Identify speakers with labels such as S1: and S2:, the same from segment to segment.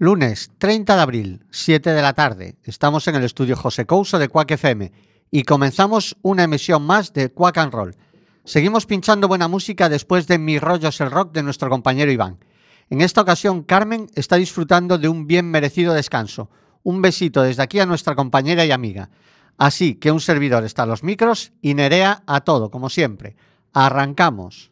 S1: Lunes 30 de abril, 7 de la tarde. Estamos en el estudio José Couso de Quack FM y comenzamos una emisión más de Quack and Roll. Seguimos pinchando buena música después de Mi Rollos el Rock de nuestro compañero Iván. En esta ocasión, Carmen está disfrutando de un bien merecido descanso. Un besito desde aquí a nuestra compañera y amiga. Así que un servidor está a los micros y Nerea a todo, como siempre. Arrancamos.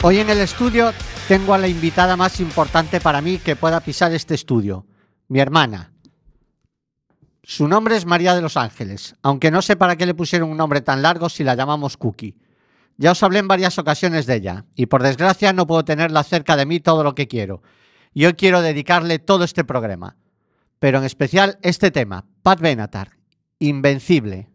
S1: Hoy en el estudio tengo a la invitada más importante para mí que pueda pisar este estudio, mi hermana. Su nombre es María de los Ángeles, aunque no sé para qué le pusieron un nombre tan largo si la llamamos Cookie. Ya os hablé en varias ocasiones de ella, y por desgracia no puedo tenerla cerca de mí todo lo que quiero. Y hoy quiero dedicarle todo este programa. Pero en especial este tema, Pat Benatar, Invencible.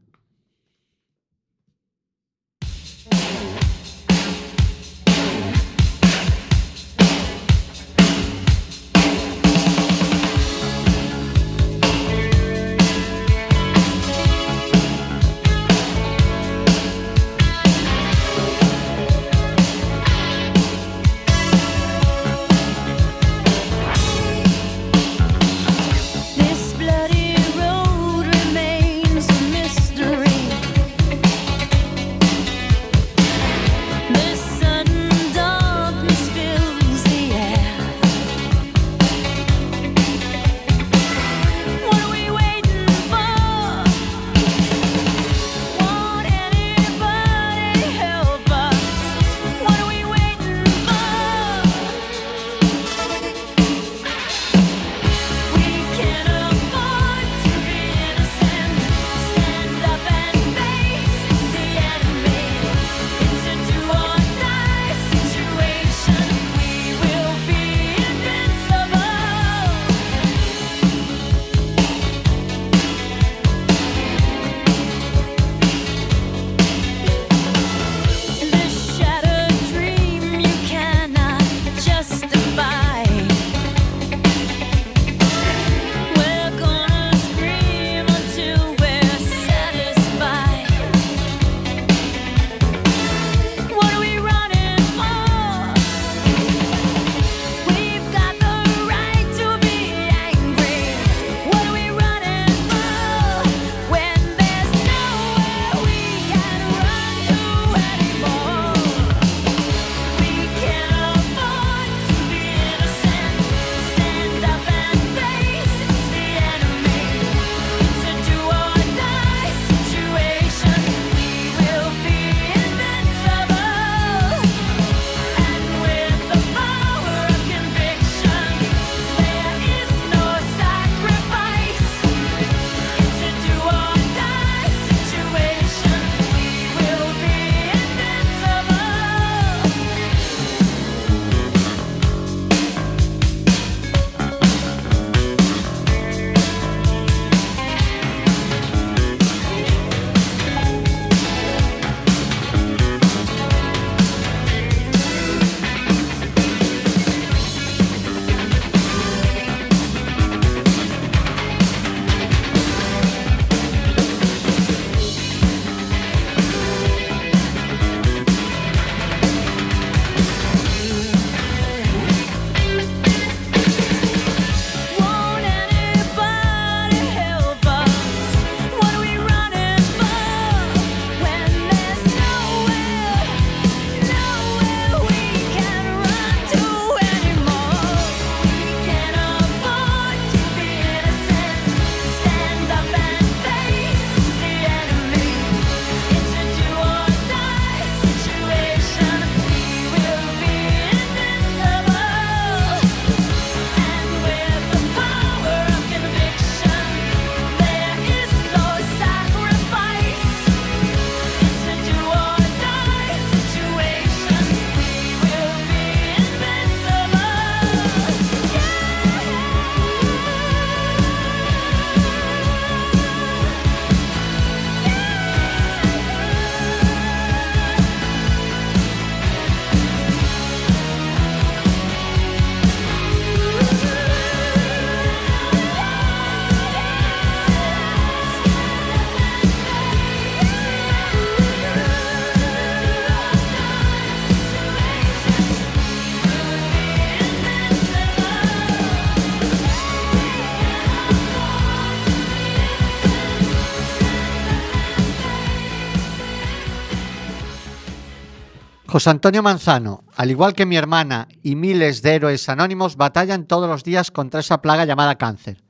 S1: José Antonio Manzano, al igual que mi hermana y miles de héroes anónimos, batallan todos los días contra esa plaga llamada cáncer.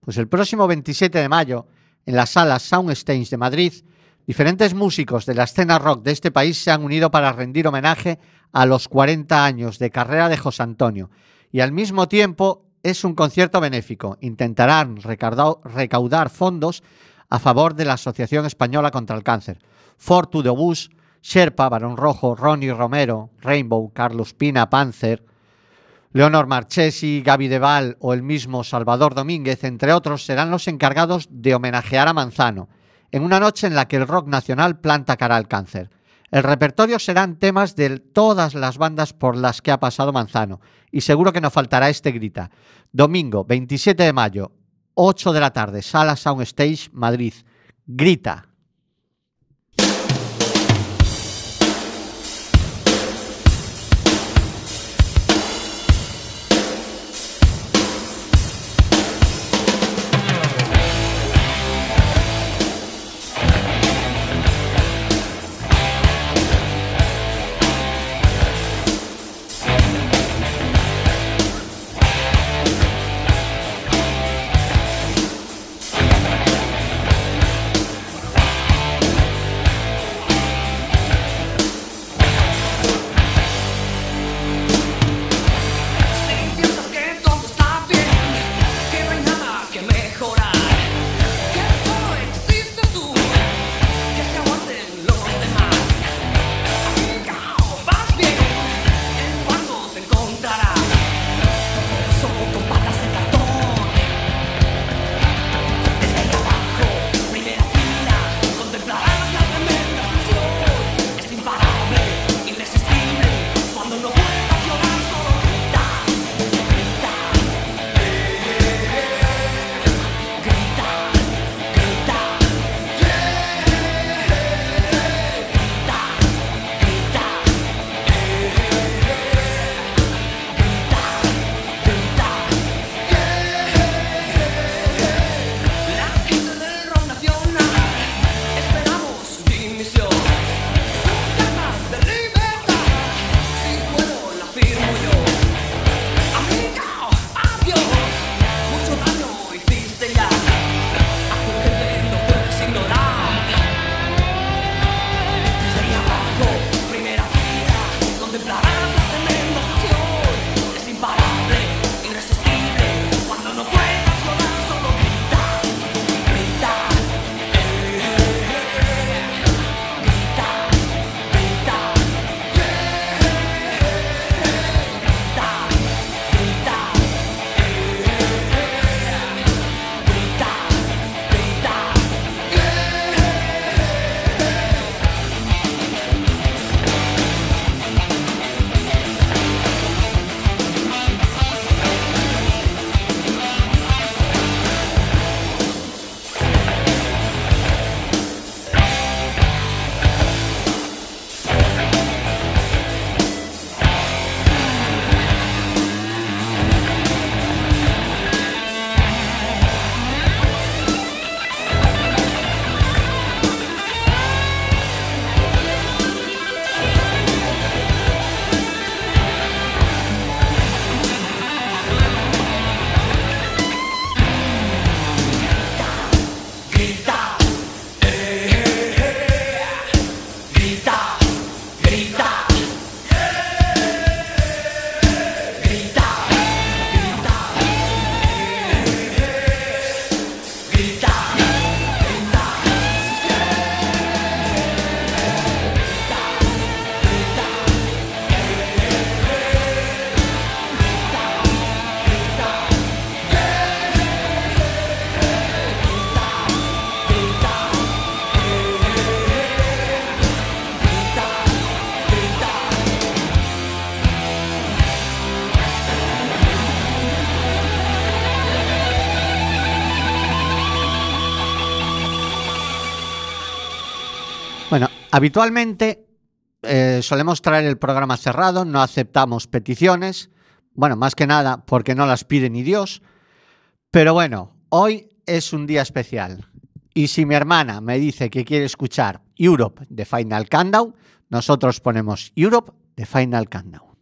S1: Pues el próximo 27 de mayo, en la sala Soundstage de Madrid, diferentes músicos de la escena rock de este país se han unido para rendir homenaje a los 40 años de carrera de José Antonio. Y al mismo tiempo es un concierto benéfico. Intentarán recaudar fondos a favor de la Asociación Española contra el Cáncer. Fortu de Bus, Sherpa, Barón Rojo, Ronnie Romero, Rainbow, Carlos Pina, Panzer, Leonor Marchesi, Gaby Deval o el mismo Salvador Domínguez, entre otros, serán los encargados de homenajear a Manzano, en una noche en la que el rock nacional planta cara al cáncer. El repertorio serán temas de todas las bandas por las que ha pasado Manzano, y seguro que no faltará este grita. Domingo 27 de mayo, 8 de la tarde, Sala Soundstage, Madrid. Grita. Habitualmente eh, solemos traer el programa cerrado, no aceptamos peticiones, bueno, más que nada porque no las pide ni Dios, pero bueno, hoy es un día especial. Y si mi hermana me dice que quiere escuchar Europe de Final Countdown,
S2: Nosotros ponemos Europe de Final Countdown.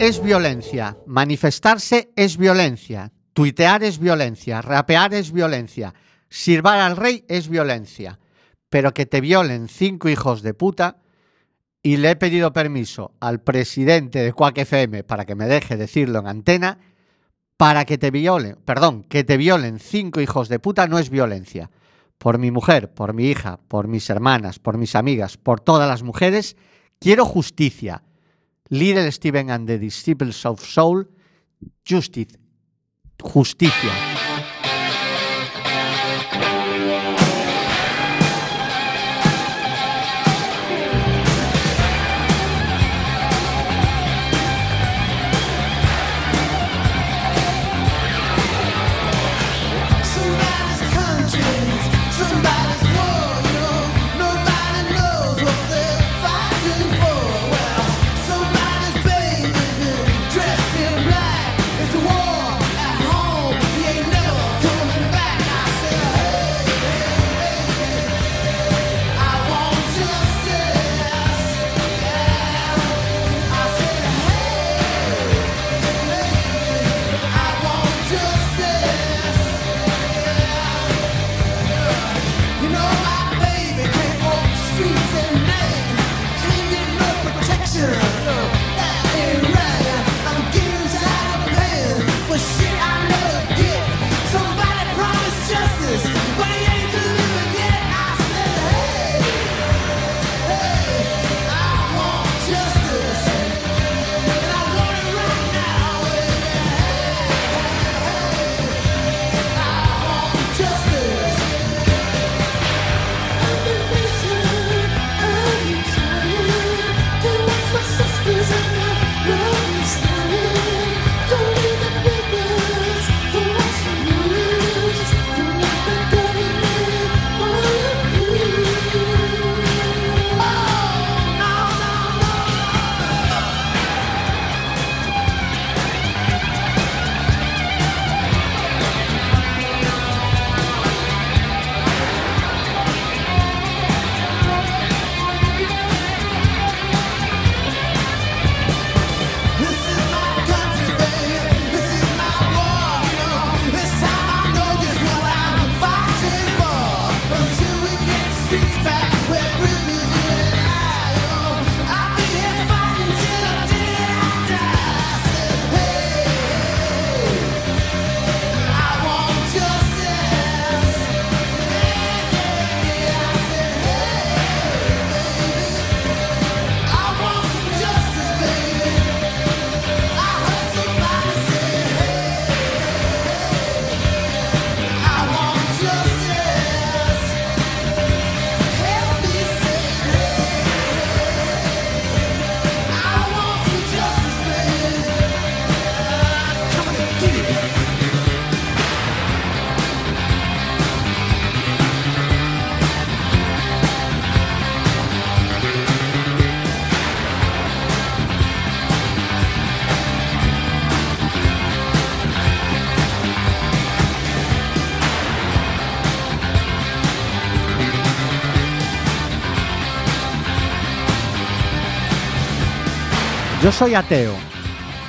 S2: Es violencia, manifestarse es violencia, tuitear es violencia, rapear es violencia, sirvar al rey es violencia, pero que te violen cinco hijos de puta
S3: y le he pedido permiso al presidente de Quack FM para que me deje decirlo en antena, para que te violen, perdón, que te violen cinco hijos de puta no es violencia. Por mi mujer, por mi hija, por mis hermanas, por mis amigas, por todas las mujeres, quiero justicia. Little Steven and the Disciples of Soul, Justice, Justicia. Yo soy ateo,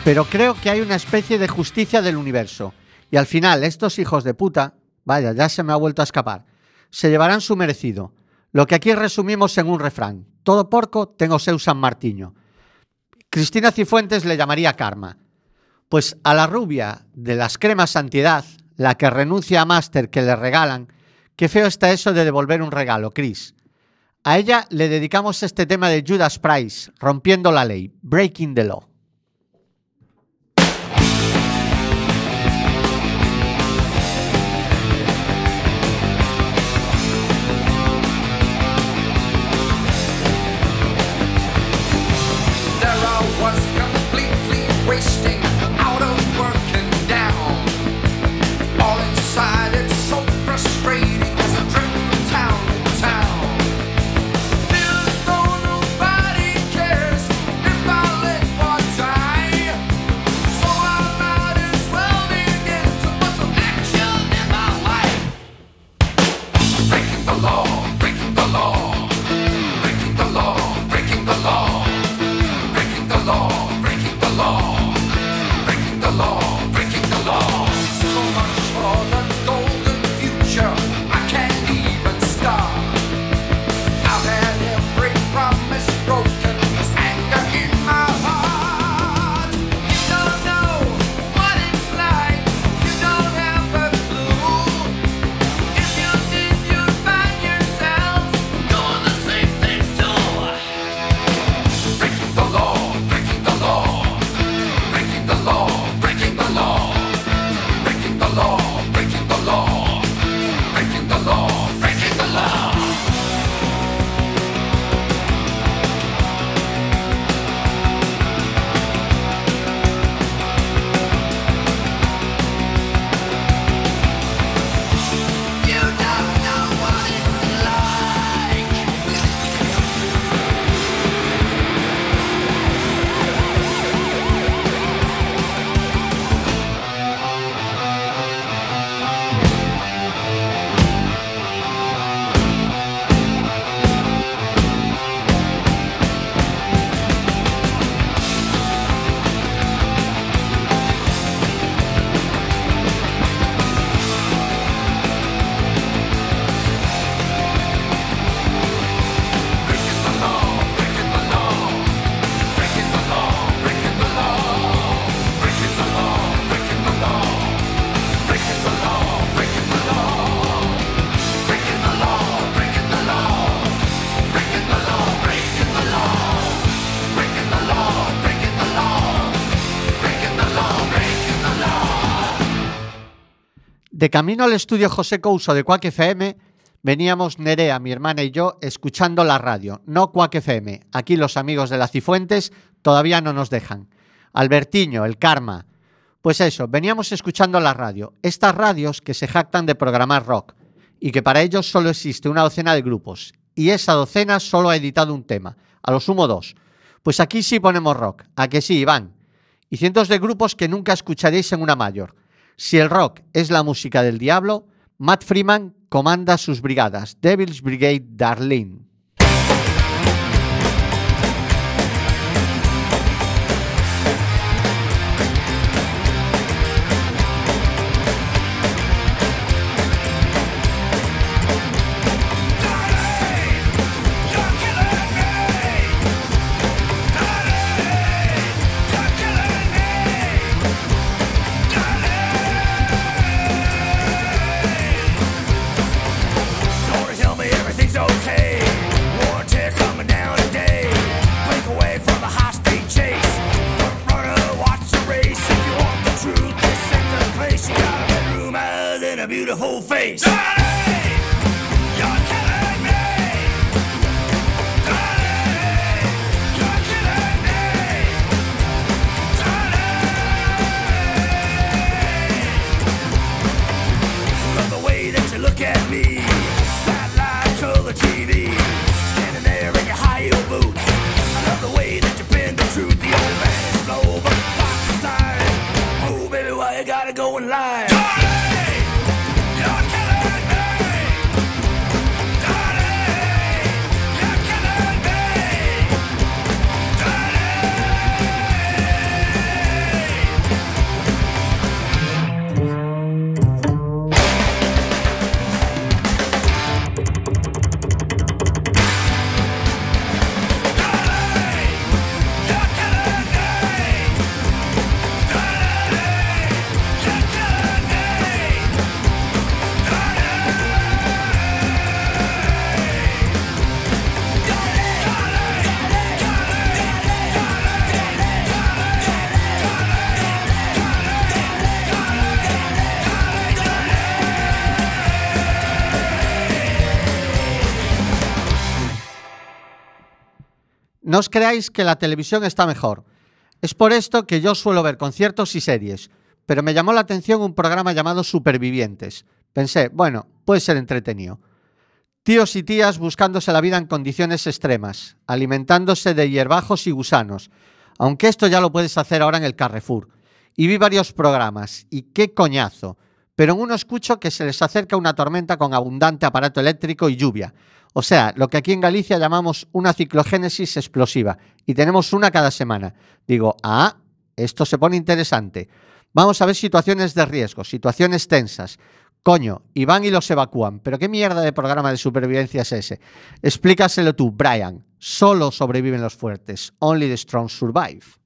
S3: pero creo que hay una especie de justicia del universo. Y al final, estos hijos de puta, vaya, ya se me ha vuelto a escapar, se llevarán su merecido. Lo que aquí resumimos en un refrán. Todo porco tengo seu San Martiño. Cristina Cifuentes le llamaría karma. Pues a la rubia de las cremas antiedad, la que renuncia a máster que le regalan, qué feo está eso de devolver un regalo, Cris. A ella le dedicamos este tema de Judas Price, Rompiendo la Ley, Breaking the Law.
S1: De camino al estudio José Couso de Quack FM, veníamos Nerea, mi hermana y yo escuchando la radio, no Quack FM. Aquí los amigos de la Cifuentes todavía no nos dejan. Albertiño, el Karma. Pues eso, veníamos escuchando la radio. Estas radios que se jactan de programar rock y que para ellos solo existe una docena de grupos y esa docena solo ha editado un tema, a lo sumo dos. Pues aquí sí ponemos rock, a que sí, Iván. Y cientos de grupos que nunca escucharéis en una mayor. Si el rock es la música del diablo, Matt Freeman comanda sus brigadas, Devil's Brigade Darlene. Os creáis que la televisión está mejor. Es por esto que yo suelo ver conciertos y series, pero me llamó la atención un programa llamado Supervivientes. Pensé, bueno, puede ser entretenido. Tíos y tías buscándose la vida en condiciones extremas, alimentándose de hierbajos y gusanos, aunque esto ya lo puedes hacer ahora en el Carrefour. Y vi varios programas, y qué coñazo. Pero en uno escucho que se les acerca una tormenta con abundante aparato eléctrico y lluvia. O sea, lo que aquí en Galicia llamamos una ciclogénesis explosiva, y tenemos una cada semana. Digo, ah, esto se pone interesante. Vamos a ver situaciones de riesgo, situaciones tensas. Coño, y van y los evacúan. Pero qué mierda de programa de supervivencia es ese. Explícaselo tú, Brian. Solo sobreviven los fuertes. Only the strong survive.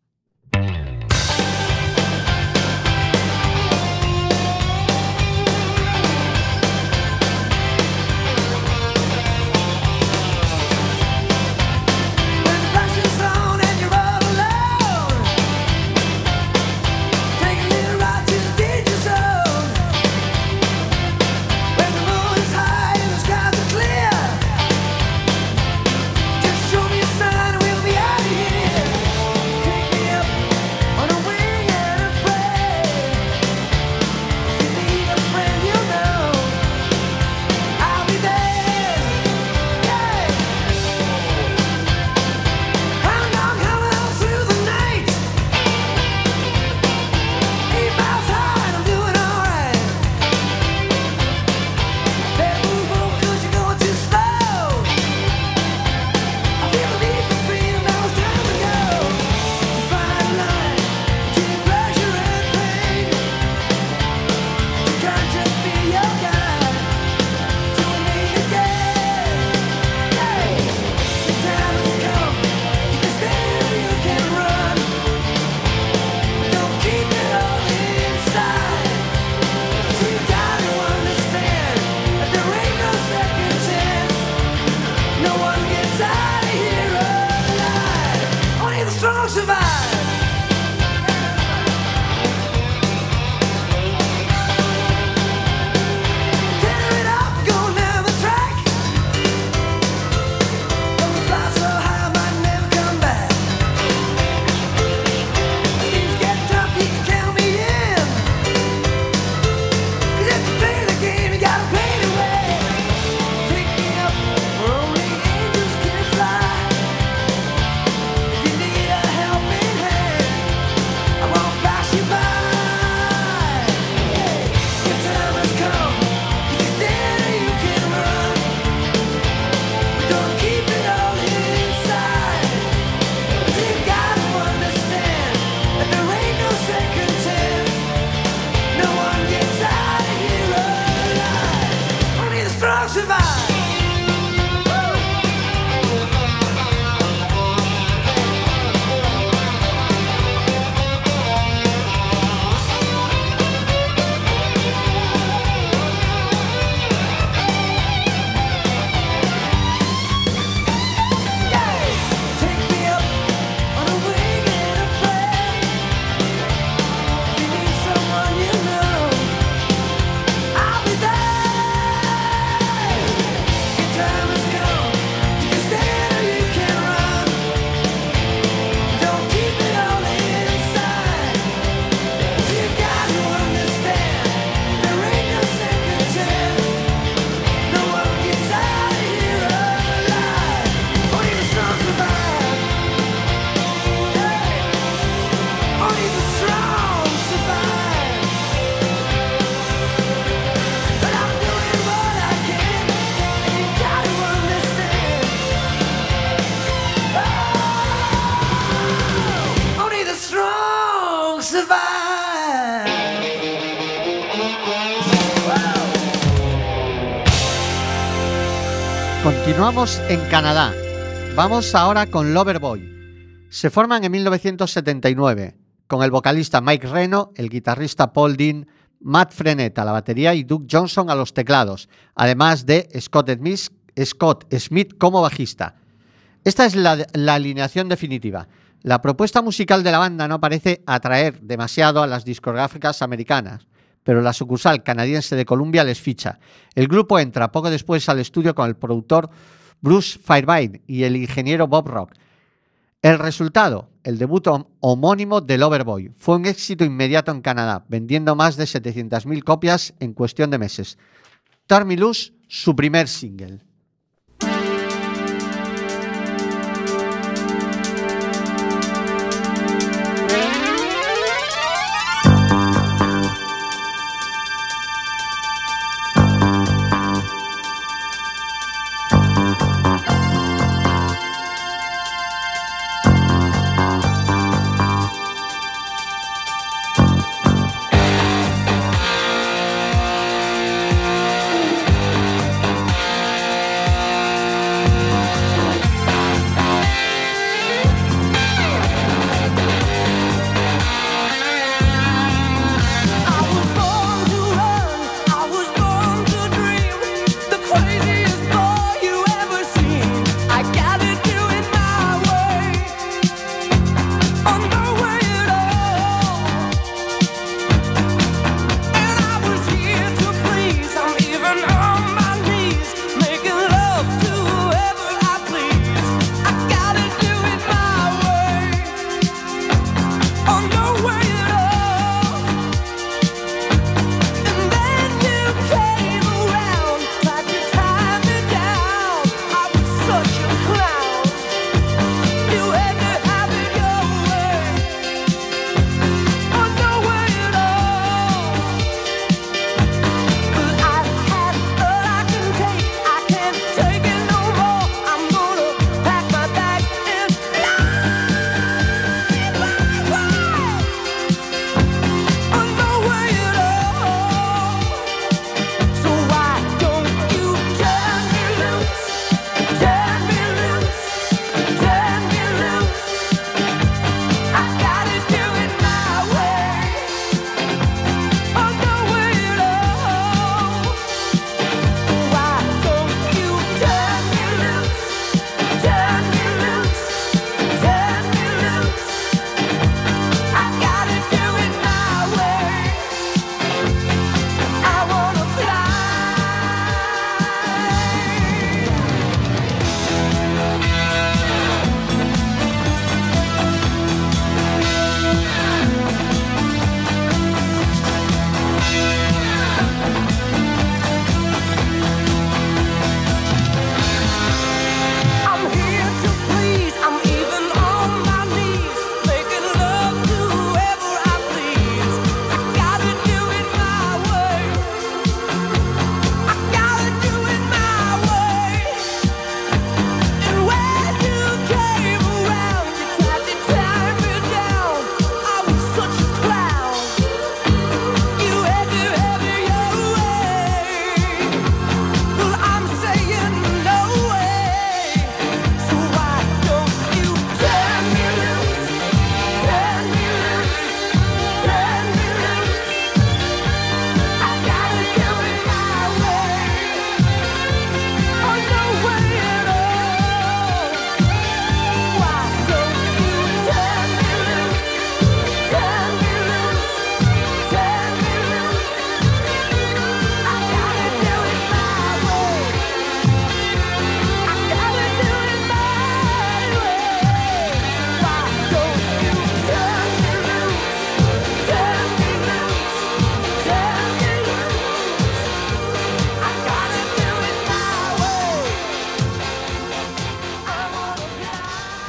S1: En Canadá. Vamos ahora con Loverboy. Se forman en 1979 con el vocalista Mike Reno, el guitarrista Paul Dean, Matt Frenette a la batería y Doug Johnson a los teclados, además de Scott Smith, Scott Smith como bajista. Esta es la alineación definitiva. La propuesta musical de la banda no parece atraer demasiado a las discográficas americanas, pero la sucursal canadiense de Columbia les ficha. El grupo entra poco después al estudio con el productor Bruce Fairbairn y el ingeniero Bob Rock. El resultado, el debut hom- homónimo de Loverboy, fue un éxito inmediato en Canadá, vendiendo más de 700.000 copias en cuestión de meses. Turn Me Loose, su primer single.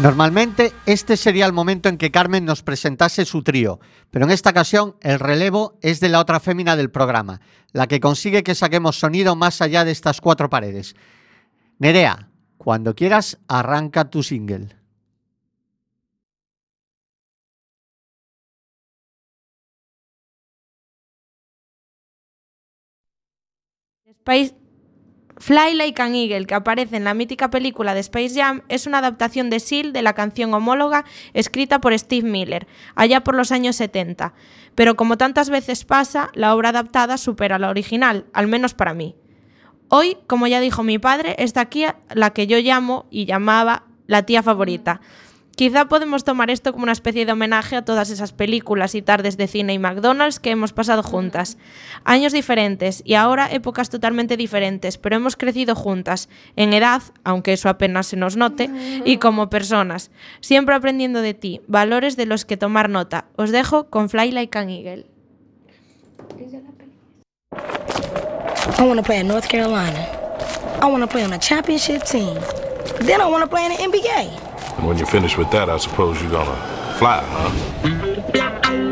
S1: Normalmente este sería el momento en que Carmen nos presentase su trío, pero en esta ocasión el relevo es de la otra fémina del programa, la que consigue que saquemos sonido más allá de estas cuatro paredes. Nerea, cuando quieras, arranca tu single.
S4: Fly Like an Eagle, que aparece en la mítica película de Space Jam, es una adaptación de Seal de la canción homóloga escrita por Steve Miller, allá por los años 70. Pero como tantas veces pasa, la obra adaptada supera la original, al menos para mí. Hoy, como ya dijo mi padre, está aquí la que yo llamo y llamaba la tía favorita. Quizá podemos tomar esto como una especie de homenaje a todas esas películas y tardes de cine y McDonald's que hemos pasado juntas. Años diferentes y ahora épocas totalmente diferentes, pero hemos crecido juntas, en edad, aunque eso apenas se nos note, y como personas, siempre aprendiendo de ti, valores de los que tomar nota. Os dejo con Fly Like an Eagle.
S5: I want to play North Carolina. I want to play on a championship team. Then I want to play in the NBA.
S6: And when you're finished with that, I suppose you're gonna fly, huh?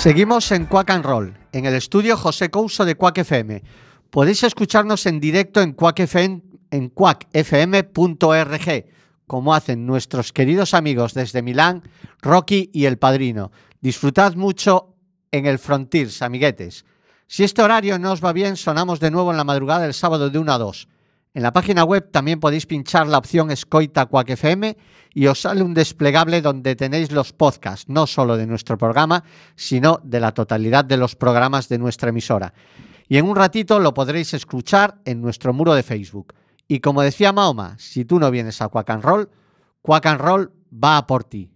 S1: Seguimos en Quack and Roll, en el estudio José Couso de Quack FM. Podéis escucharnos en directo en
S7: quackfm.org, como hacen nuestros queridos amigos desde Milán, Rocky y El Padrino. Disfrutad mucho en el Frontiers, amiguetes. Si este horario no os va bien, sonamos de nuevo en la madrugada del sábado de 1 a 2. En la página web también podéis pinchar la opción Escoita Quack FM y os sale un desplegable donde tenéis los podcasts, no solo de nuestro programa, sino de la totalidad de los programas de nuestra emisora. Y en un ratito lo podréis escuchar en nuestro muro de Facebook. Y como decía Mahoma, si tú no vienes a Quack and Roll, Quack Roll va a por ti.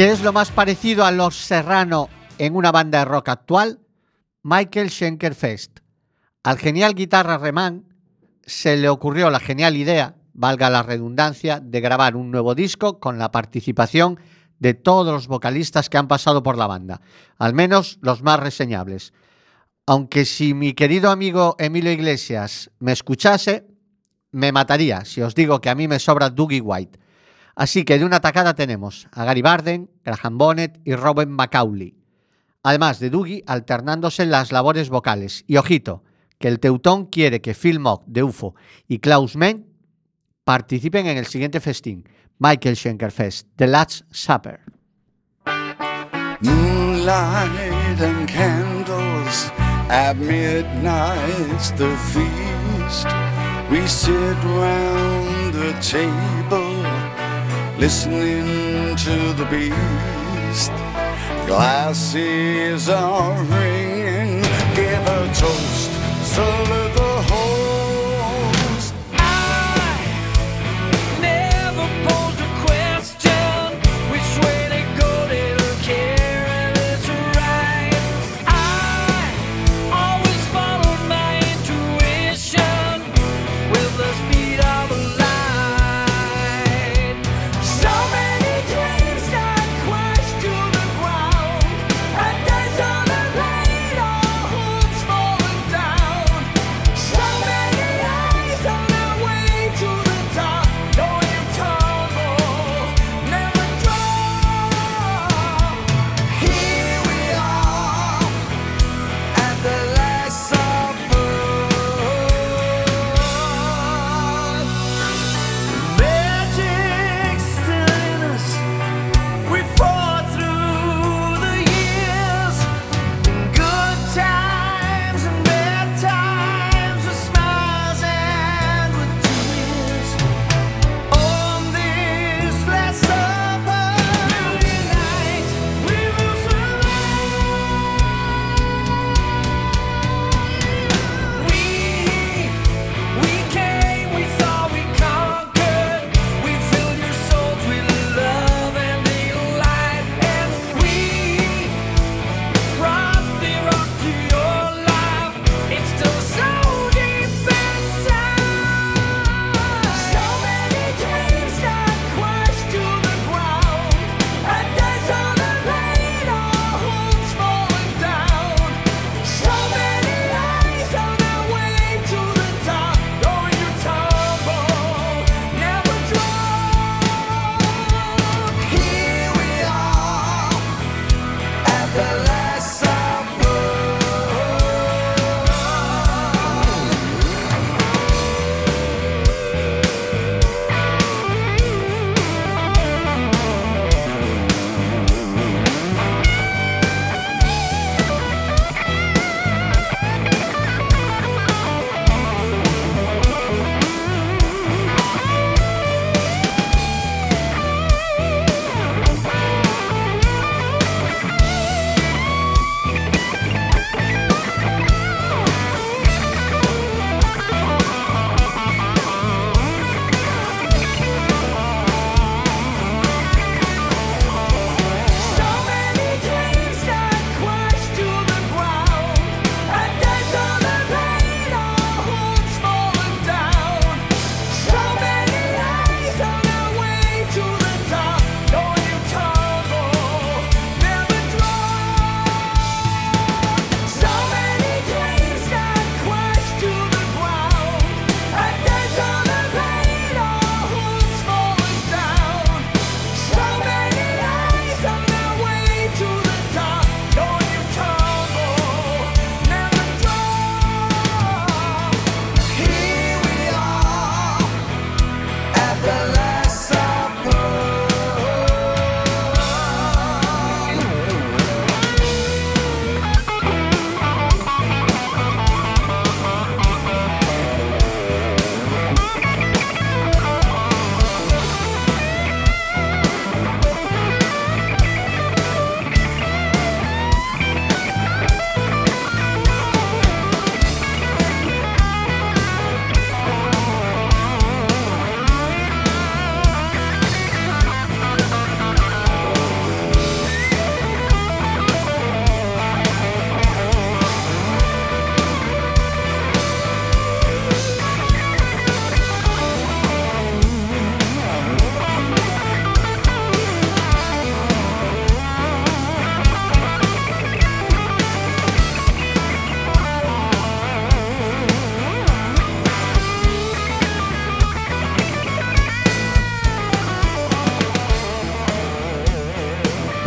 S7: ¿Qué es lo más parecido a los Serrano
S1: en una banda de rock actual? Michael Schenkerfest. Al genial guitarra Remán se le ocurrió la genial idea, valga la redundancia, de grabar un nuevo disco con la participación de todos los vocalistas que han pasado por la banda, al menos los más reseñables. Aunque si mi querido amigo Emilio Iglesias me escuchase, me mataría si os digo que a mí me sobra Dougie White. Así que de una tacada tenemos a Gary Barden, Graham Bonnet y Robin Macaulay. Además de Dougie alternándose en las labores vocales. Y ojito, que el Teutón quiere que Phil Mock de UFO y Klaus Mann participen en el siguiente festín, Michael Schenker Fest, The Last Supper.
S2: Listening to the beast. Glasses are ringing, give a toast, salute the host.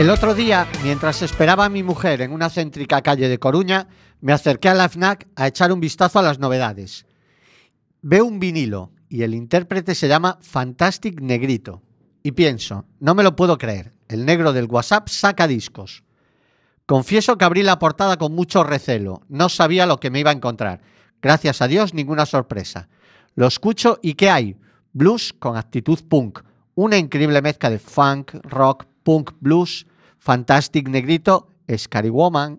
S8: El otro día, mientras esperaba a mi mujer en una céntrica calle de Coruña, me acerqué a la FNAC a echar un vistazo a las novedades. Veo un vinilo y el intérprete se llama Fantastic Negrito. Y pienso, no me lo puedo creer, el negro del WhatsApp saca discos. Confieso que abrí la portada con mucho recelo, no sabía lo que me iba a encontrar. Gracias a Dios, ninguna sorpresa. Lo escucho y ¿qué hay? Blues con actitud punk, una increíble mezcla de funk, rock, punk, blues, Fantastic Negrito, Scary Woman.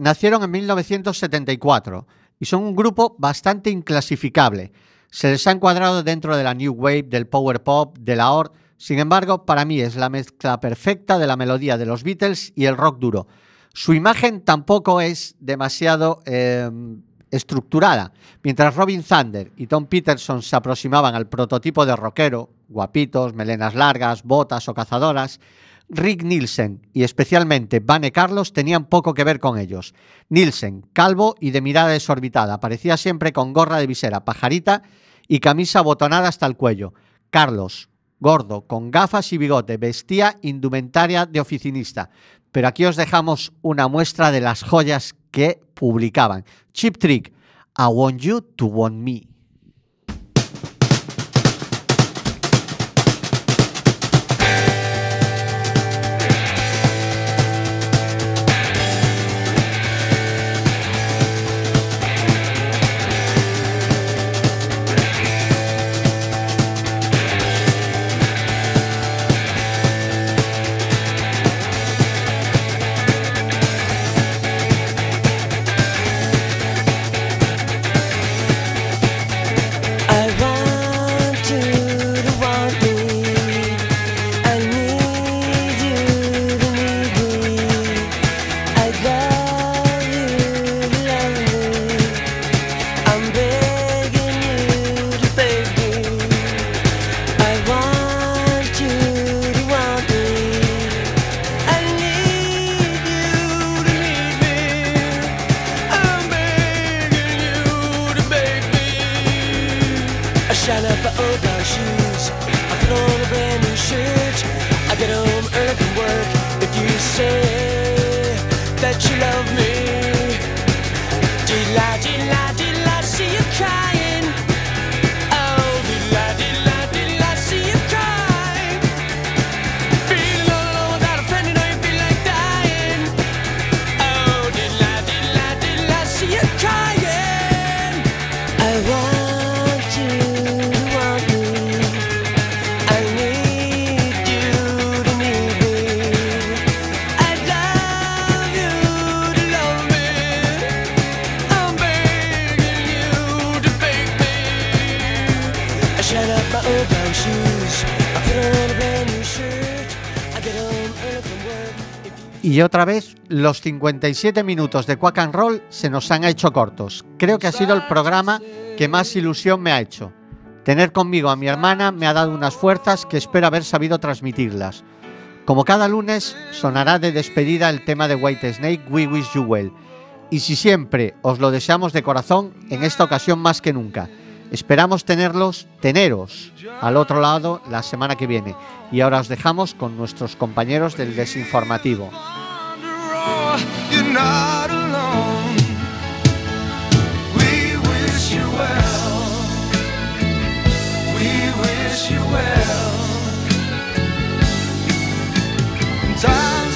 S8: Nacieron en 1974 y son un grupo bastante inclasificable. Se les ha encuadrado dentro de la New Wave, del Power Pop, de la OR. Sin embargo, para mí es la mezcla perfecta de la melodía de los Beatles y el rock duro. Su imagen tampoco es demasiado eh, estructurada. Mientras Robin Thunder y Tom Peterson se aproximaban al prototipo de rockero, guapitos, melenas largas, botas o cazadoras, Rick Nielsen y especialmente Vane Carlos tenían poco que ver con ellos. Nielsen, calvo y de mirada desorbitada, aparecía siempre con gorra de visera, pajarita y camisa botonada hasta el cuello. Carlos, gordo, con gafas y bigote, vestía indumentaria de oficinista. Pero aquí os dejamos una muestra de las joyas que publicaban. Chip Trick, I Want You to Want Me.
S1: Y otra vez, los 57 minutos de Quack and Roll se nos han hecho cortos. Creo que ha sido el programa que más ilusión me ha hecho. Tener conmigo a mi hermana me ha dado unas fuerzas que espero haber sabido transmitirlas. Como cada lunes, sonará de despedida el tema de White Snake, We Wish You Well. Y si siempre os lo deseamos de corazón, en esta ocasión más que nunca. Esperamos tenerlos, teneros, al otro lado la semana que viene. Y ahora os dejamos con nuestros compañeros del desinformativo.
S9: You're not alone. We wish you well. We wish you well. Time